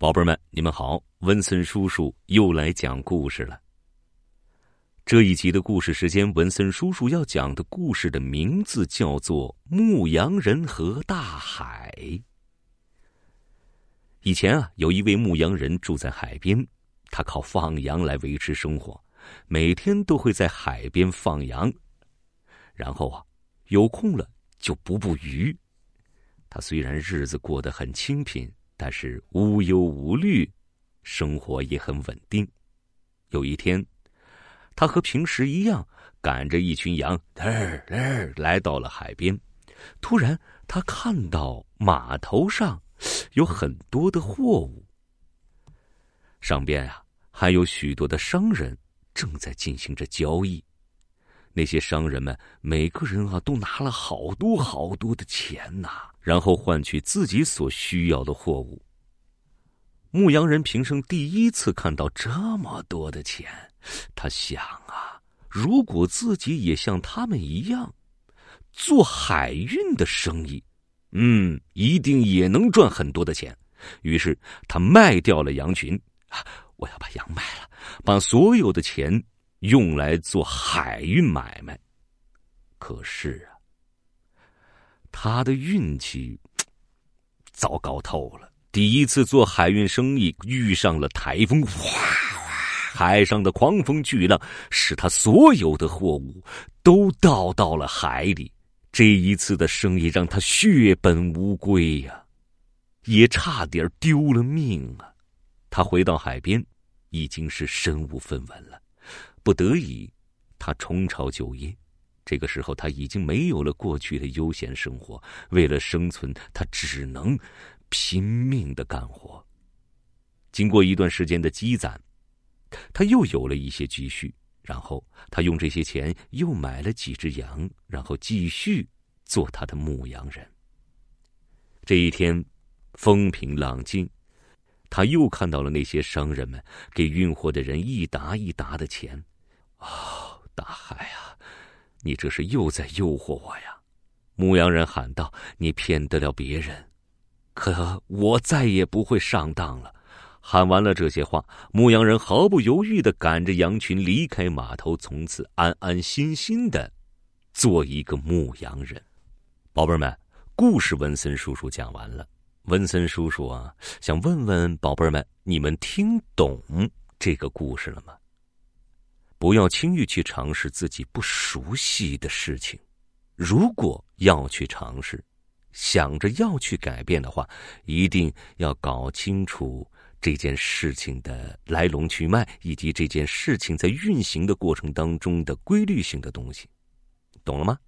宝贝们，你们好，文森叔叔又来讲故事了。这一集的故事时间，文森叔叔要讲的故事的名字叫做《牧羊人和大海》。以前啊，有一位牧羊人住在海边，他靠放羊来维持生活，每天都会在海边放羊，然后啊，有空了就捕捕鱼。他虽然日子过得很清贫。但是无忧无虑，生活也很稳定。有一天，他和平时一样，赶着一群羊，嘚嘚来到了海边。突然，他看到码头上有很多的货物，上边啊还有许多的商人正在进行着交易。那些商人们每个人啊都拿了好多好多的钱呐。然后换取自己所需要的货物。牧羊人平生第一次看到这么多的钱，他想啊，如果自己也像他们一样做海运的生意，嗯，一定也能赚很多的钱。于是他卖掉了羊群，啊我要把羊卖了，把所有的钱用来做海运买卖。可是啊。他的运气糟糕透了。第一次做海运生意，遇上了台风，哗，海上的狂风巨浪使他所有的货物都倒到了海里。这一次的生意让他血本无归呀，也差点丢了命啊！他回到海边，已经是身无分文了。不得已，他重操旧业。这个时候，他已经没有了过去的悠闲生活。为了生存，他只能拼命的干活。经过一段时间的积攒，他又有了一些积蓄。然后，他用这些钱又买了几只羊，然后继续做他的牧羊人。这一天，风平浪静，他又看到了那些商人们给运货的人一沓一沓的钱。哦，大海啊！你这是又在诱惑我呀！牧羊人喊道：“你骗得了别人，可我再也不会上当了。”喊完了这些话，牧羊人毫不犹豫的赶着羊群离开码头，从此安安心心的做一个牧羊人。宝贝儿们，故事文森叔叔讲完了。文森叔叔啊，想问问宝贝儿们，你们听懂这个故事了吗？不要轻易去尝试自己不熟悉的事情。如果要去尝试，想着要去改变的话，一定要搞清楚这件事情的来龙去脉，以及这件事情在运行的过程当中的规律性的东西。懂了吗？